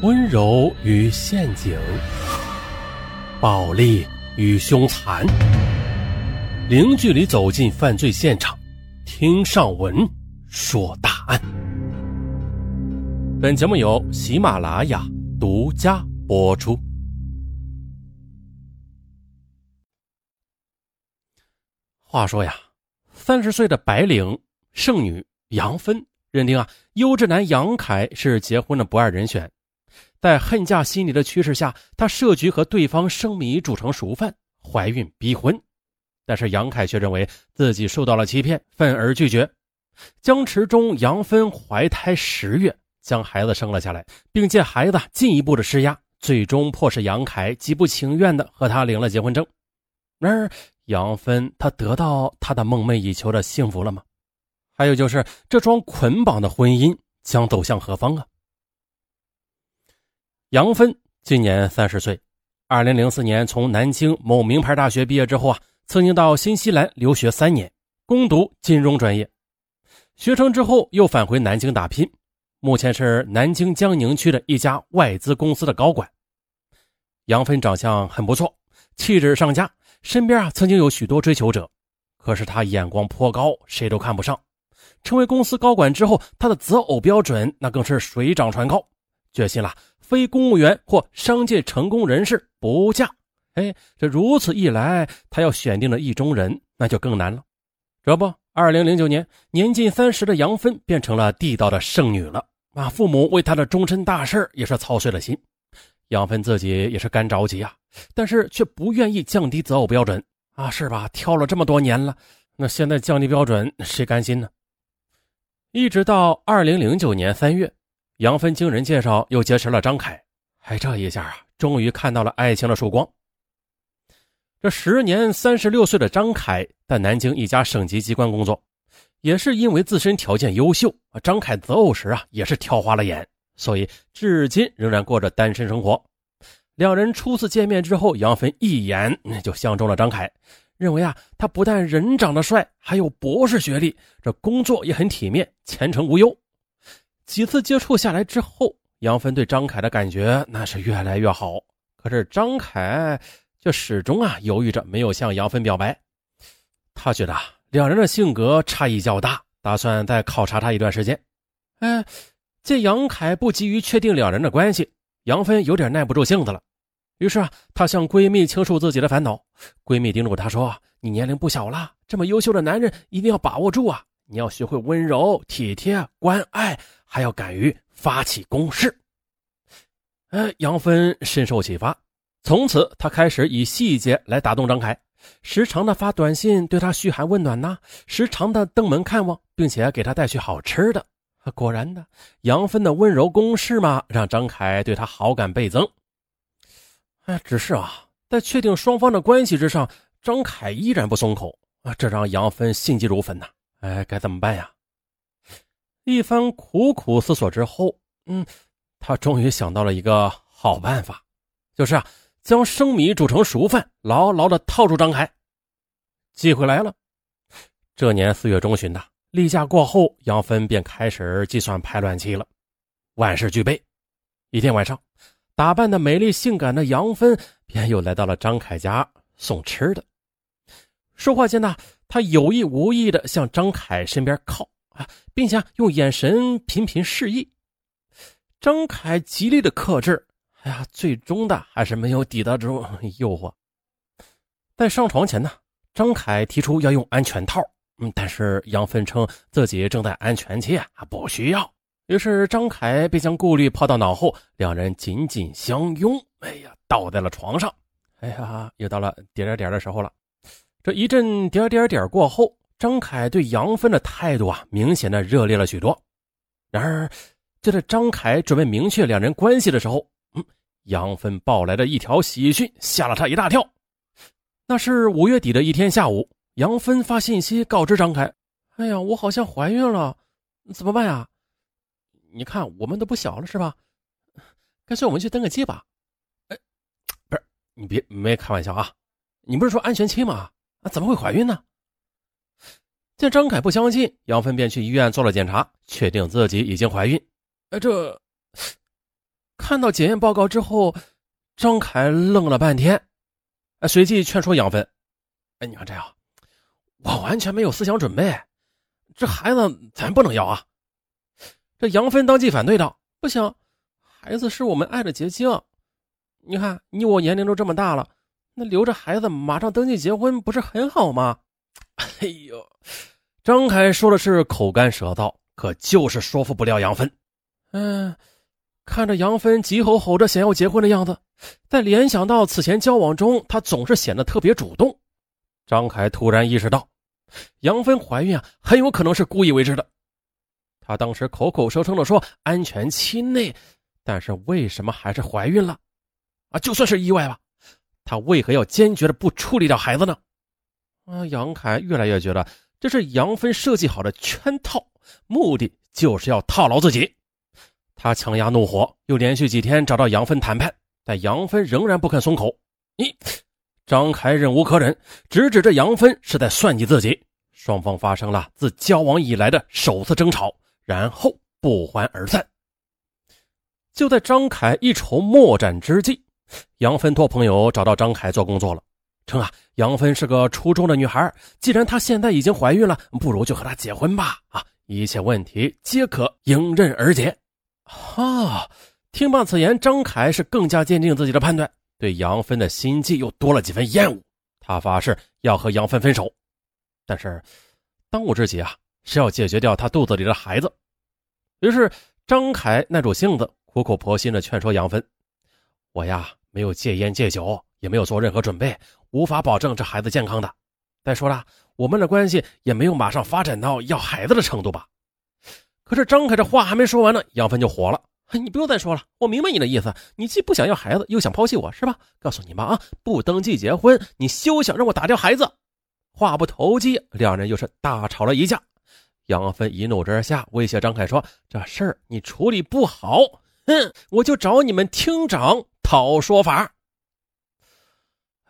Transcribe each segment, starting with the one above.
温柔与陷阱，暴力与凶残，零距离走进犯罪现场，听上文说大案。本节目由喜马拉雅独家播出。话说呀，三十岁的白领剩女杨芬认定啊，优质男杨凯是结婚的不二人选。在恨嫁心理的驱使下，她设局和对方生米煮成熟饭，怀孕逼婚。但是杨凯却认为自己受到了欺骗，愤而拒绝。僵持中，杨芬怀胎十月，将孩子生了下来，并借孩子进一步的施压，最终迫使杨凯极不情愿的和他领了结婚证。然而，杨芬她得到她的梦寐以求的幸福了吗？还有就是这桩捆绑的婚姻将走向何方啊？杨芬今年三十岁，二零零四年从南京某名牌大学毕业之后啊，曾经到新西兰留学三年，攻读金融专业。学成之后又返回南京打拼，目前是南京江宁区的一家外资公司的高管。杨芬长相很不错，气质上佳，身边啊曾经有许多追求者，可是她眼光颇高，谁都看不上。成为公司高管之后，她的择偶标准那更是水涨船高，决心了。非公务员或商界成功人士不嫁，哎，这如此一来，他要选定的意中人那就更难了。这不，二零零九年，年近三十的杨芬变成了地道的剩女了啊！父母为她的终身大事也是操碎了心，杨芬自己也是干着急啊，但是却不愿意降低择偶标准啊，是吧？挑了这么多年了，那现在降低标准，谁甘心呢？一直到二零零九年三月。杨芬经人介绍又结识了张凯，哎，这一下啊，终于看到了爱情的曙光。这时年三十六岁的张凯在南京一家省级机关工作，也是因为自身条件优秀张凯择偶时啊也是挑花了眼，所以至今仍然过着单身生活。两人初次见面之后，杨芬一眼就相中了张凯，认为啊他不但人长得帅，还有博士学历，这工作也很体面，前程无忧。几次接触下来之后，杨芬对张凯的感觉那是越来越好。可是张凯却始终啊犹豫着，没有向杨芬表白。他觉得两人的性格差异较大，打算再考察他一段时间。哎，见杨凯不急于确定两人的关系，杨芬有点耐不住性子了。于是啊，她向闺蜜倾诉自己的烦恼。闺蜜叮嘱她说：“你年龄不小了，这么优秀的男人一定要把握住啊！你要学会温柔、体贴、关爱。”还要敢于发起攻势，哎，杨芬深受启发，从此她开始以细节来打动张凯，时常的发短信对他嘘寒问暖呐，时常的登门看望，并且给他带去好吃的。果然的，杨芬的温柔攻势嘛，让张凯对他好感倍增。哎，只是啊，在确定双方的关系之上，张凯依然不松口啊，这让杨芬心急如焚呐。哎，该怎么办呀？一番苦苦思索之后，嗯，他终于想到了一个好办法，就是啊，将生米煮成熟饭，牢牢的套住张凯。机会来了，这年四月中旬的例假过后，杨芬便开始计算排卵期了。万事俱备，一天晚上，打扮的美丽性感的杨芬便又来到了张凯家送吃的。说话间呢，他有意无意的向张凯身边靠啊。并且用眼神频频示意，张凯极力的克制，哎呀，最终的还是没有抵得住诱惑。在上床前呢，张凯提出要用安全套，嗯，但是杨芬称自己正在安全期啊，不需要。于是张凯便将顾虑抛到脑后，两人紧紧相拥，哎呀，倒在了床上。哎呀，又到了点点点的时候了。这一阵点点点过后。张凯对杨芬的态度啊，明显的热烈了许多。然而，就在张凯准备明确两人关系的时候，嗯，杨芬报来的一条喜讯吓了他一大跳。那是五月底的一天下午，杨芬发信息告知张凯：“哎呀，我好像怀孕了，怎么办呀？你看我们都不小了，是吧？干脆我们去登个记吧。”哎，不是，你别没开玩笑啊！你不是说安全期吗？啊，怎么会怀孕呢？见张凯不相信，杨芬便去医院做了检查，确定自己已经怀孕。哎，这看到检验报告之后，张凯愣了半天，随即劝说杨芬：“哎，你看这样，我完全没有思想准备，这孩子咱不能要啊。”这杨芬当即反对道：“不行，孩子是我们爱的结晶。你看你我年龄都这么大了，那留着孩子马上登记结婚不是很好吗？”哎呦，张凯说的是口干舌燥，可就是说服不了杨芬。嗯，看着杨芬急吼吼着想要结婚的样子，再联想到此前交往中她总是显得特别主动，张凯突然意识到，杨芬怀孕啊，很有可能是故意为之的。他当时口口声声的说安全期内，但是为什么还是怀孕了？啊，就算是意外吧，他为何要坚决的不处理掉孩子呢？啊，杨凯越来越觉得这是杨芬设计好的圈套，目的就是要套牢自己。他强压怒火，又连续几天找到杨芬谈判，但杨芬仍然不肯松口。你，张凯忍无可忍，直指着杨芬是在算计自己。双方发生了自交往以来的首次争吵。然后不欢而散。就在张凯一筹莫展之际，杨芬托朋友找到张凯做工作了，称啊，杨芬是个出众的女孩，既然她现在已经怀孕了，不如就和她结婚吧，啊，一切问题皆可迎刃而解。哈，听罢此言，张凯是更加坚定自己的判断，对杨芬的心计又多了几分厌恶。他发誓要和杨芬分手，但是当务之急啊。是要解决掉他肚子里的孩子，于是张凯耐住性子，苦口婆心的劝说杨芬：“我呀，没有戒烟戒酒，也没有做任何准备，无法保证这孩子健康的。再说了，我们的关系也没有马上发展到要孩子的程度吧？”可是张凯这话还没说完呢，杨芬就火了：“你不用再说了，我明白你的意思，你既不想要孩子，又想抛弃我，是吧？告诉你妈，啊，不登记结婚，你休想让我打掉孩子！”话不投机，两人又是大吵了一架。杨芬一怒之下威胁张凯说：“这事儿你处理不好，哼，我就找你们厅长讨说法。”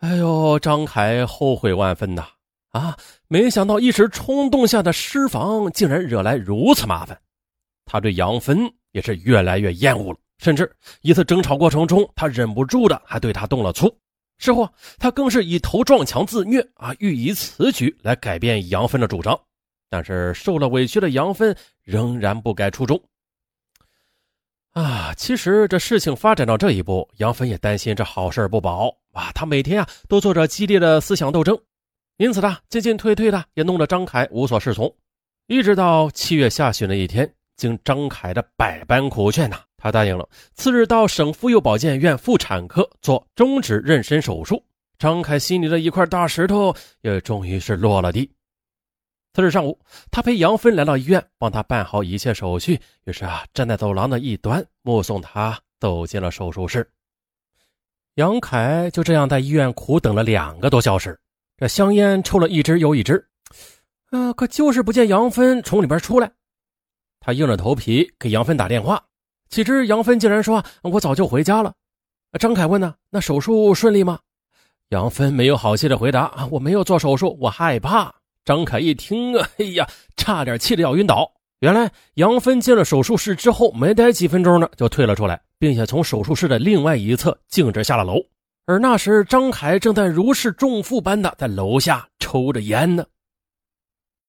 哎呦，张凯后悔万分呐！啊，没想到一时冲动下的失防，竟然惹来如此麻烦。他对杨芬也是越来越厌恶了，甚至一次争吵过程中，他忍不住的还对他动了粗。事后，他更是以头撞墙自虐啊，欲以此举来改变杨芬的主张。但是受了委屈的杨芬仍然不改初衷。啊，其实这事情发展到这一步，杨芬也担心这好事不保啊。他每天啊都做着激烈的思想斗争，因此呢进进退退的也弄得张凯无所适从。一直到七月下旬的一天，经张凯的百般苦劝呐，他答应了次日到省妇幼保健院妇产科做中指妊娠手术。张凯心里的一块大石头也终于是落了地。次日上午，他陪杨芬来到医院，帮他办好一切手续。于是啊，站在走廊的一端，目送他走进了手术室。杨凯就这样在医院苦等了两个多小时，这香烟抽了一支又一支，啊，可就是不见杨芬从里边出来。他硬着头皮给杨芬打电话，岂知杨芬竟然说：“我早就回家了。”张凯问呢：“那手术顺利吗？”杨芬没有好气的回答：“，我没有做手术，我害怕。”张凯一听啊，哎呀，差点气得要晕倒。原来杨芬进了手术室之后，没待几分钟呢，就退了出来，并且从手术室的另外一侧径直下了楼。而那时，张凯正在如释重负般的在楼下抽着烟呢。